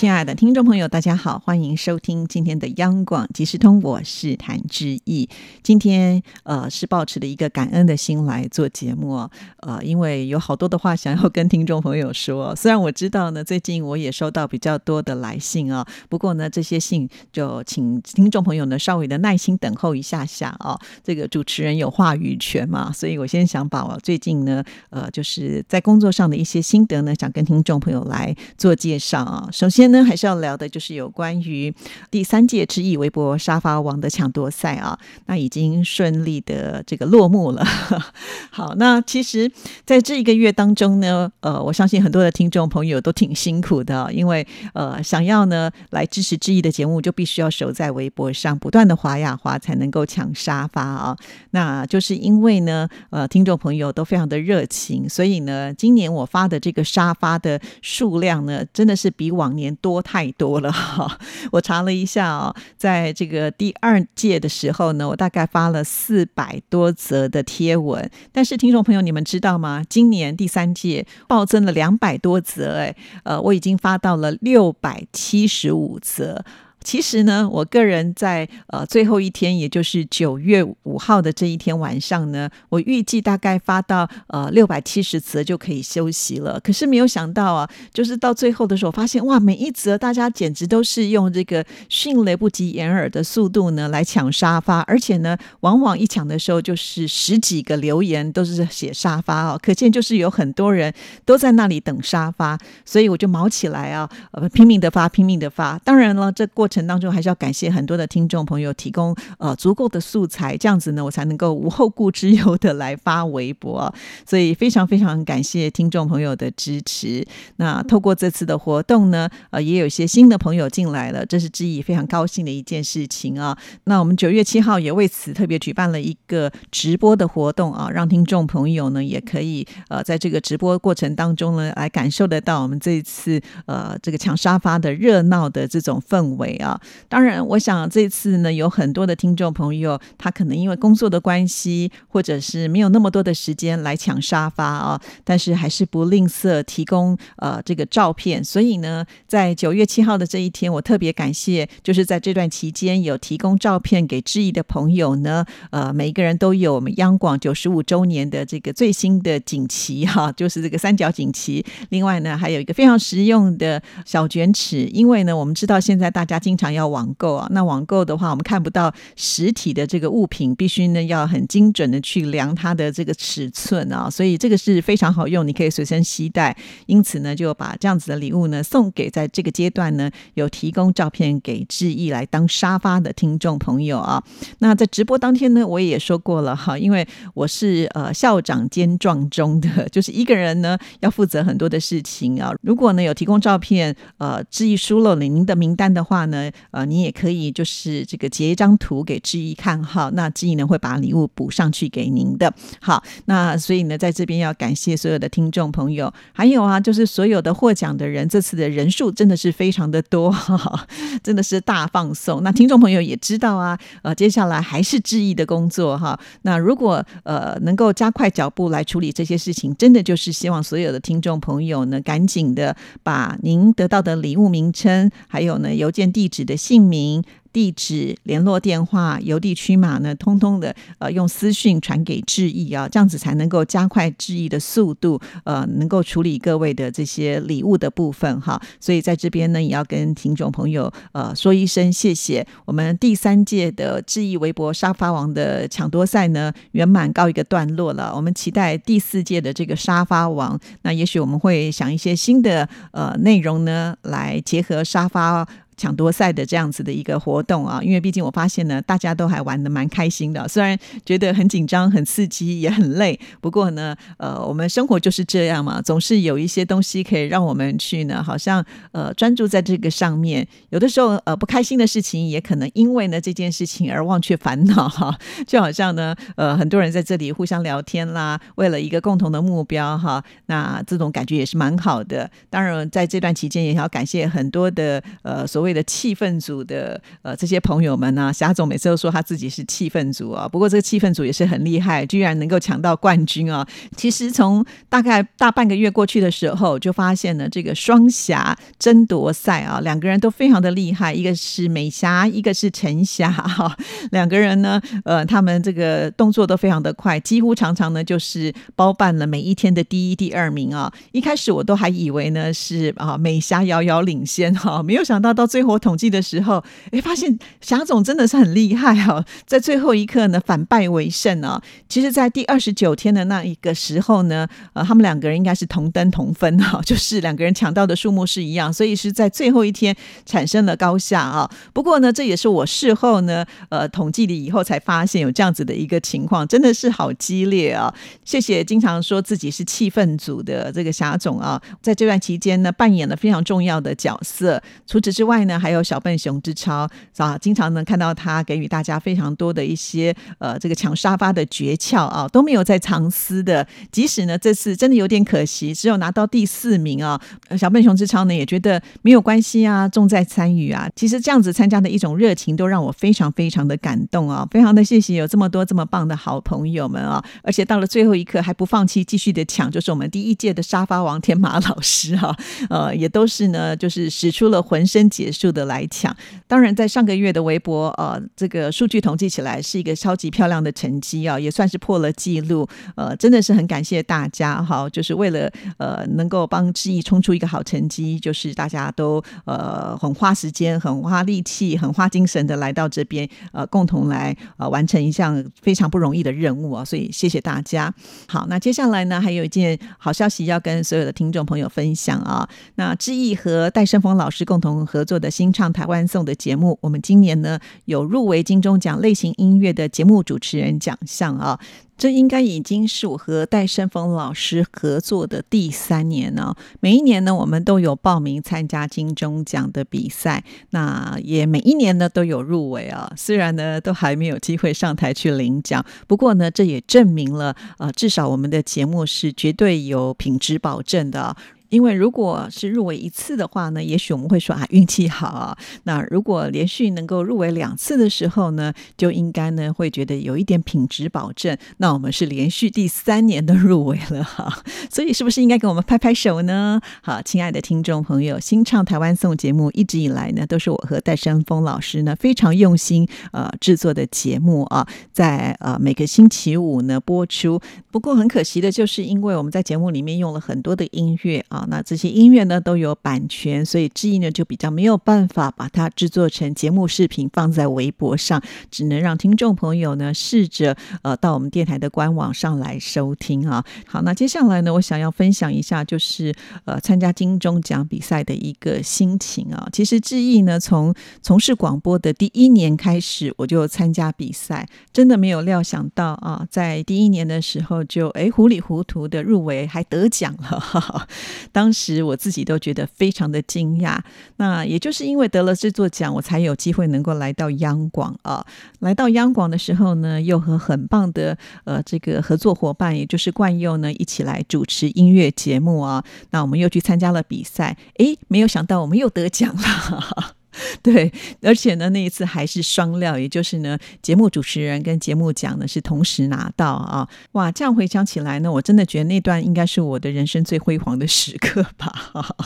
亲爱的听众朋友，大家好，欢迎收听今天的央广即时通，我是谭志毅。今天呃是抱持的一个感恩的心来做节目，呃，因为有好多的话想要跟听众朋友说。虽然我知道呢，最近我也收到比较多的来信啊，不过呢，这些信就请听众朋友呢稍微的耐心等候一下下啊。这个主持人有话语权嘛，所以我先想把我最近呢呃就是在工作上的一些心得呢，想跟听众朋友来做介绍啊。首先。呢，还是要聊的，就是有关于第三届知意微博沙发王的抢夺赛啊，那已经顺利的这个落幕了。好，那其实在这一个月当中呢，呃，我相信很多的听众朋友都挺辛苦的，因为呃，想要呢来支持知意的节目，就必须要守在微博上不断的滑呀滑，才能够抢沙发啊。那就是因为呢，呃，听众朋友都非常的热情，所以呢，今年我发的这个沙发的数量呢，真的是比往年。多太多了哈！我查了一下哦，在这个第二届的时候呢，我大概发了四百多则的贴文。但是听众朋友，你们知道吗？今年第三届暴增了两百多则，哎，呃，我已经发到了六百七十五则。其实呢，我个人在呃最后一天，也就是九月五号的这一天晚上呢，我预计大概发到呃六百七十则就可以休息了。可是没有想到啊，就是到最后的时候，发现哇，每一则大家简直都是用这个迅雷不及掩耳的速度呢来抢沙发，而且呢，往往一抢的时候就是十几个留言都是写沙发哦，可见就是有很多人都在那里等沙发，所以我就毛起来啊，呃，拼命的发，拼命的发。当然了，这过程当中还是要感谢很多的听众朋友提供呃足够的素材，这样子呢我才能够无后顾之忧的来发微博，所以非常非常感谢听众朋友的支持。那透过这次的活动呢，呃也有一些新的朋友进来了，这是志毅非常高兴的一件事情啊。那我们九月七号也为此特别举办了一个直播的活动啊，让听众朋友呢也可以呃在这个直播过程当中呢来感受得到我们这一次呃这个抢沙发的热闹的这种氛围。啊，当然，我想这次呢，有很多的听众朋友，他可能因为工作的关系，或者是没有那么多的时间来抢沙发啊，但是还是不吝啬提供呃这个照片。所以呢，在九月七号的这一天，我特别感谢，就是在这段期间有提供照片给志毅的朋友呢，呃，每一个人都有我们央广九十五周年的这个最新的锦旗哈，就是这个三角锦旗。另外呢，还有一个非常实用的小卷尺，因为呢，我们知道现在大家经经常要网购啊，那网购的话，我们看不到实体的这个物品，必须呢要很精准的去量它的这个尺寸啊，所以这个是非常好用，你可以随身携带。因此呢，就把这样子的礼物呢送给在这个阶段呢有提供照片给志毅来当沙发的听众朋友啊。那在直播当天呢，我也说过了哈，因为我是呃校长兼壮中的，就是一个人呢要负责很多的事情啊。如果呢有提供照片，呃，志毅输了您的名单的话呢。呃，你也可以就是这个截一张图给志毅看哈，那志毅呢会把礼物补上去给您的。好，那所以呢，在这边要感谢所有的听众朋友，还有啊，就是所有的获奖的人，这次的人数真的是非常的多哈，真的是大放送。那听众朋友也知道啊，呃，接下来还是志毅的工作哈。那如果呃能够加快脚步来处理这些事情，真的就是希望所有的听众朋友呢，赶紧的把您得到的礼物名称，还有呢邮件地。址的姓名。地址、联络电话、邮递区码呢，通通的呃用私讯传给志毅啊，这样子才能够加快志毅的速度，呃，能够处理各位的这些礼物的部分哈。所以在这边呢，也要跟听众朋友呃说一声谢谢。我们第三届的志毅微博沙发王的抢夺赛呢，圆满告一个段落了。我们期待第四届的这个沙发王，那也许我们会想一些新的呃内容呢，来结合沙发。抢夺赛的这样子的一个活动啊，因为毕竟我发现呢，大家都还玩的蛮开心的，虽然觉得很紧张、很刺激，也很累，不过呢，呃，我们生活就是这样嘛，总是有一些东西可以让我们去呢，好像呃专注在这个上面。有的时候呃不开心的事情，也可能因为呢这件事情而忘却烦恼哈。就好像呢，呃，很多人在这里互相聊天啦，为了一个共同的目标哈，那这种感觉也是蛮好的。当然，在这段期间也要感谢很多的呃所谓的气氛组的呃这些朋友们呢。霞总每次都说他自己是气氛组啊，不过这个气氛组也是很厉害，居然能够抢到冠军啊。其实从大概大半个月过去的时候，就发现呢，这个双侠争夺赛啊，两个人都非常的厉害，一个是美霞，一个是陈霞哈，两个人呢，呃，他们这个动作都非常的快，几乎常常呢就是包办了每一天的第一、第二名啊。一开始我都还以为呢是啊美霞遥遥领先哈，没有想到到最后统计的时候，哎，发现霞总真的是很厉害哈，在最后一刻呢反败为胜啊。其实，在第二十九天的那一个时候呢，呃，他们两个人应该是同登同分哈，就是两个人抢到的数目是一样，所以是在最后一天产生了高下啊。不过呢，这也是我事后呢，呃，统计了以后才发现有这样子的一个情况，真的是好激烈啊！谢谢经常说自己是气氛组的这个霞总啊，在这段期间呢，扮演了非常重要的角色。除此之外呢，还有小笨熊之超啊，经常能看到他给予大家非常多的一些呃这个抢沙发的诀窍啊，都没有在藏私的。即使呢这次真的有点可惜，只有拿到第四名啊，小笨熊之超呢也觉得没有关系啊，重在参与啊。其实这样子参加的一种热情，都让我非常非常的感动啊，非常的谢谢有这么多这么棒的好朋友们啊，而且到了最后一刻还不放弃，继续的抢，就是我们第一届的沙发王天马老师哈，呃，也都是呢，就是使出了浑身解数的来抢。当然，在上个月的微博呃这个数据统计起来是一个超级漂亮的成绩啊，也算是破了记录。呃，真的是很感谢大家哈，就是为了呃能够帮志毅冲出一个好成绩，就是大家都呃很花时间、很花力气、很花精神的来到这边，呃，共同来呃完成一项非常不容易的任务啊。所以谢谢大家。好，那接下来呢，还有一件好消息要跟所有的听众朋友分享啊。那志毅和戴胜峰老师共同合作的新唱台湾颂的节目，我们今年呢有入围金钟奖类型音乐的节目主持人奖项啊。这应该已经是我和戴胜峰老师合作的第三年了。每一年呢，我们都有报名参加金钟奖的比赛，那也每一年呢都有入围啊。虽然呢都还没有机会上台去领奖，不过呢这也证明了啊，至少我们的节目是绝对有品质保证的。因为如果是入围一次的话呢，也许我们会说啊运气好啊。那如果连续能够入围两次的时候呢，就应该呢会觉得有一点品质保证。那我们是连续第三年的入围了哈，所以是不是应该给我们拍拍手呢？好，亲爱的听众朋友，新唱台湾颂节目一直以来呢，都是我和戴山峰老师呢非常用心呃制作的节目啊，在呃每个星期五呢播出。不过很可惜的就是，因为我们在节目里面用了很多的音乐啊。那这些音乐呢都有版权，所以志毅呢就比较没有办法把它制作成节目视频放在微博上，只能让听众朋友呢试着呃到我们电台的官网上来收听啊。好，那接下来呢，我想要分享一下就是呃参加金钟奖比赛的一个心情啊。其实志毅呢从从事广播的第一年开始，我就参加比赛，真的没有料想到啊，在第一年的时候就哎糊里糊涂的入围，还得奖了。当时我自己都觉得非常的惊讶，那也就是因为得了这座奖，我才有机会能够来到央广啊。来到央广的时候呢，又和很棒的呃这个合作伙伴，也就是冠佑呢一起来主持音乐节目啊。那我们又去参加了比赛，诶，没有想到我们又得奖了。对，而且呢，那一次还是双料，也就是呢，节目主持人跟节目奖呢是同时拿到啊！哇，这样回想起来呢，我真的觉得那段应该是我的人生最辉煌的时刻吧。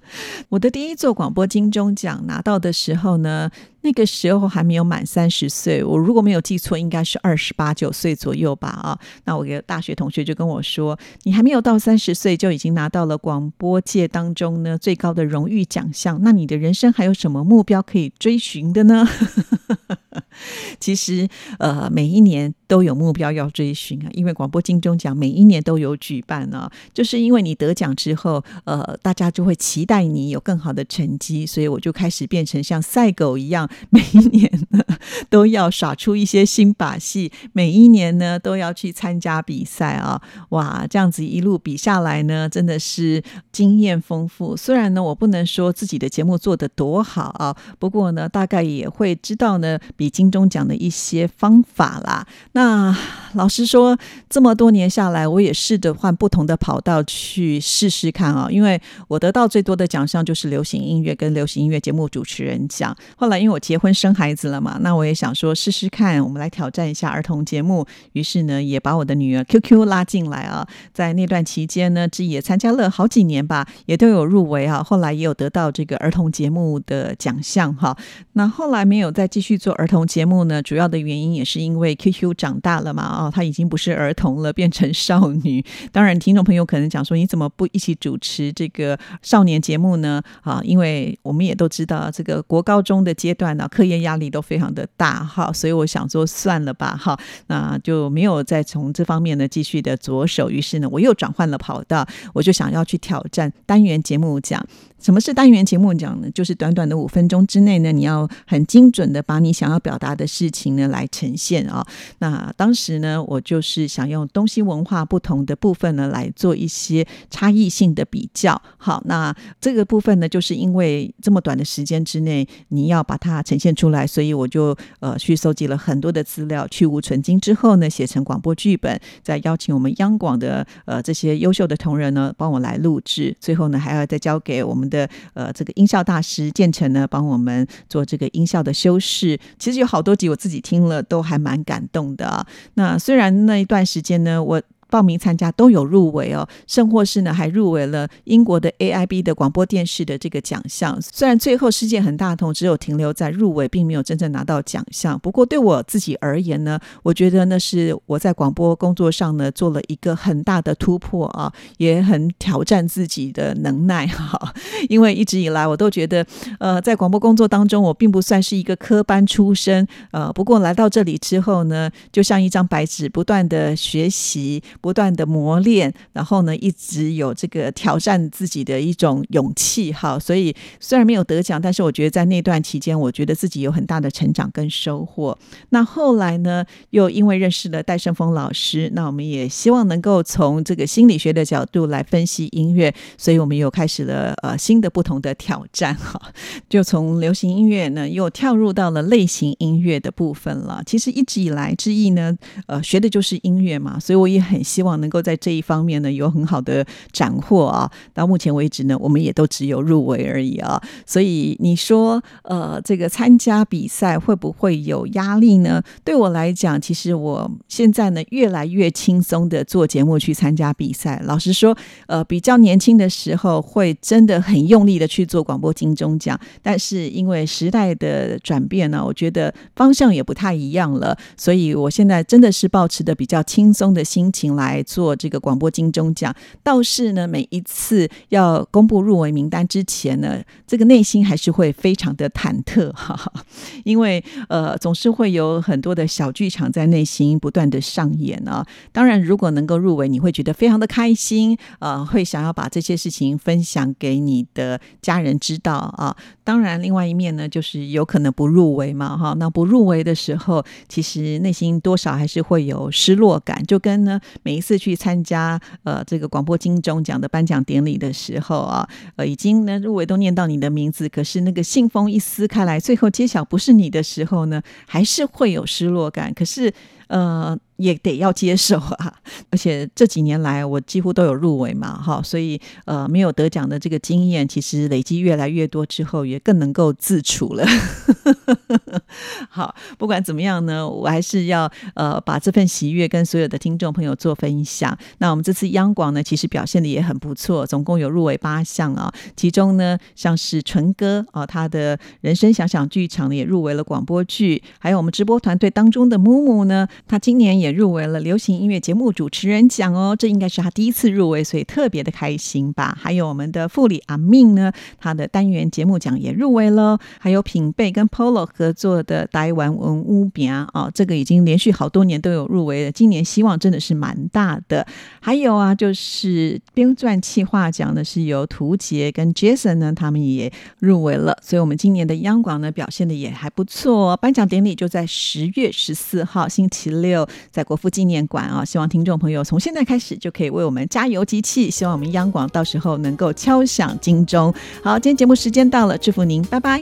我的第一座广播金钟奖拿到的时候呢。那个时候还没有满三十岁，我如果没有记错，应该是二十八九岁左右吧啊。那我个大学同学就跟我说：“你还没有到三十岁，就已经拿到了广播界当中呢最高的荣誉奖项，那你的人生还有什么目标可以追寻的呢？” 其实，呃，每一年都有目标要追寻啊，因为广播金钟奖每一年都有举办呢，就是因为你得奖之后，呃，大家就会期待你有更好的成绩，所以我就开始变成像赛狗一样，每一年呢都要耍出一些新把戏，每一年呢都要去参加比赛啊，哇，这样子一路比下来呢，真的是经验丰富。虽然呢，我不能说自己的节目做得多好啊，不过呢，大概也会知道呢，比金钟奖的一些方法啦。那老实说，这么多年下来，我也试着换不同的跑道去试试看啊。因为我得到最多的奖项就是流行音乐跟流行音乐节目主持人奖。后来因为我结婚生孩子了嘛，那我也想说试试看，我们来挑战一下儿童节目。于是呢，也把我的女儿 QQ 拉进来啊。在那段期间呢，志也参加了好几年吧，也都有入围啊。后来也有得到这个儿童节目的奖项哈。那后来没有再继续做儿童节目呢，主要的原因也是因为 QQ 长大了嘛，啊，他已经不是儿童了，变成少女。当然，听众朋友可能讲说，你怎么不一起主持这个少年节目呢？啊，因为我们也都知道，这个国高中的阶段呢，课业压力都非常的大哈，所以我想说算了吧，哈，那就没有再从这方面呢继续的着手。于是呢，我又转换了跑道，我就想要去挑战单元节目奖。什么是单元节目讲呢？就是短短的五分钟之内呢，你要很精准的把你想要表达的事情呢来呈现啊。那当时呢，我就是想用东西文化不同的部分呢来做一些差异性的比较。好，那这个部分呢，就是因为这么短的时间之内你要把它呈现出来，所以我就呃去搜集了很多的资料，去无存精之后呢，写成广播剧本，再邀请我们央广的呃这些优秀的同仁呢帮我来录制，最后呢还要再交给我们。的呃，这个音效大师建成呢，帮我们做这个音效的修饰。其实有好多集我自己听了，都还蛮感动的。那虽然那一段时间呢，我。报名参加都有入围哦，甚或是呢还入围了英国的 AIB 的广播电视的这个奖项。虽然最后世界很大同，只有停留在入围，并没有真正拿到奖项。不过对我自己而言呢，我觉得那是我在广播工作上呢做了一个很大的突破啊，也很挑战自己的能耐哈。因为一直以来我都觉得，呃，在广播工作当中，我并不算是一个科班出身，呃，不过来到这里之后呢，就像一张白纸，不断的学习。不断的磨练，然后呢，一直有这个挑战自己的一种勇气哈。所以虽然没有得奖，但是我觉得在那段期间，我觉得自己有很大的成长跟收获。那后来呢，又因为认识了戴胜峰老师，那我们也希望能够从这个心理学的角度来分析音乐，所以我们又开始了呃新的不同的挑战哈。就从流行音乐呢，又跳入到了类型音乐的部分了。其实一直以来之意呢，呃，学的就是音乐嘛，所以我也很。希望能够在这一方面呢有很好的斩获啊！到目前为止呢，我们也都只有入围而已啊。所以你说，呃，这个参加比赛会不会有压力呢？对我来讲，其实我现在呢越来越轻松的做节目去参加比赛。老实说，呃，比较年轻的时候会真的很用力的去做广播金钟奖，但是因为时代的转变呢，我觉得方向也不太一样了，所以我现在真的是保持的比较轻松的心情。来做这个广播金钟奖，倒是呢，每一次要公布入围名单之前呢，这个内心还是会非常的忐忑哈，因为呃，总是会有很多的小剧场在内心不断的上演啊。当然，如果能够入围，你会觉得非常的开心，呃，会想要把这些事情分享给你的家人知道啊。当然，另外一面呢，就是有可能不入围嘛，哈。那不入围的时候，其实内心多少还是会有失落感，就跟呢。每一次去参加呃这个广播金钟奖的颁奖典礼的时候啊，呃已经呢入围都念到你的名字，可是那个信封一撕开来，最后揭晓不是你的时候呢，还是会有失落感。可是呃。也得要接受啊，而且这几年来我几乎都有入围嘛，哈，所以呃没有得奖的这个经验，其实累积越来越多之后，也更能够自处了。好，不管怎么样呢，我还是要呃把这份喜悦跟所有的听众朋友做分享。那我们这次央广呢，其实表现的也很不错，总共有入围八项啊，其中呢像是纯哥啊，他的人生想想剧场呢也入围了广播剧，还有我们直播团队当中的木木呢，他今年也。也入围了流行音乐节目主持人奖哦，这应该是他第一次入围，所以特别的开心吧。还有我们的傅里阿命呢，他的单元节目奖也入围了。还有品贝跟 Polo 合作的台湾文屋饼啊，这个已经连续好多年都有入围了，今年希望真的是蛮大的。还有啊，就是编撰企划奖呢，是由涂杰跟 Jason 呢，他们也入围了。所以，我们今年的央广呢，表现的也还不错。颁奖典礼就在十月十四号星期六，在国父纪念馆啊。希望听众朋友从现在开始就可以为我们加油集气，希望我们央广到时候能够敲响金钟。好，今天节目时间到了，祝福您，拜拜。